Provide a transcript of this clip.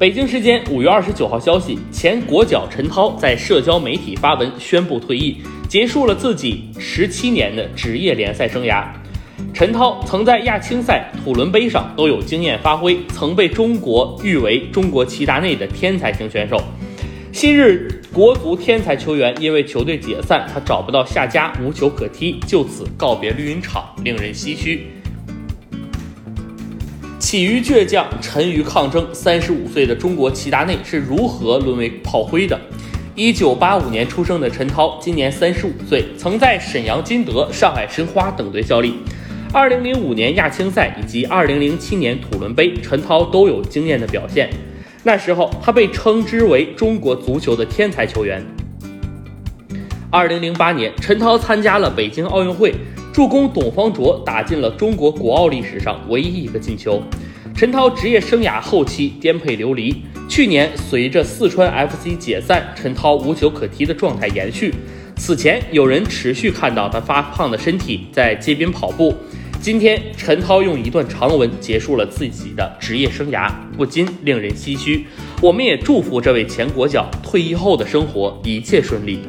北京时间五月二十九号消息，前国脚陈涛在社交媒体发文宣布退役，结束了自己十七年的职业联赛生涯。陈涛曾在亚青赛、土伦杯上都有惊艳发挥，曾被中国誉为中国齐达内的天才型选手。昔日国足天才球员因为球队解散，他找不到下家，无球可踢，就此告别绿茵场，令人唏嘘。起于倔强，沉于抗争。三十五岁的中国齐达内是如何沦为炮灰的？一九八五年出生的陈涛，今年三十五岁，曾在沈阳金德、上海申花等队效力。二零零五年亚青赛以及二零零七年土伦杯，陈涛都有惊艳的表现。那时候，他被称之为中国足球的天才球员。二零零八年，陈涛参加了北京奥运会。助攻董方卓打进了中国国奥历史上唯一一个进球。陈涛职业生涯后期颠沛流离，去年随着四川 FC 解散，陈涛无球可踢的状态延续。此前有人持续看到他发胖的身体在街边跑步。今天陈涛用一段长文结束了自己的职业生涯，不禁令人唏嘘。我们也祝福这位前国脚退役后的生活一切顺利。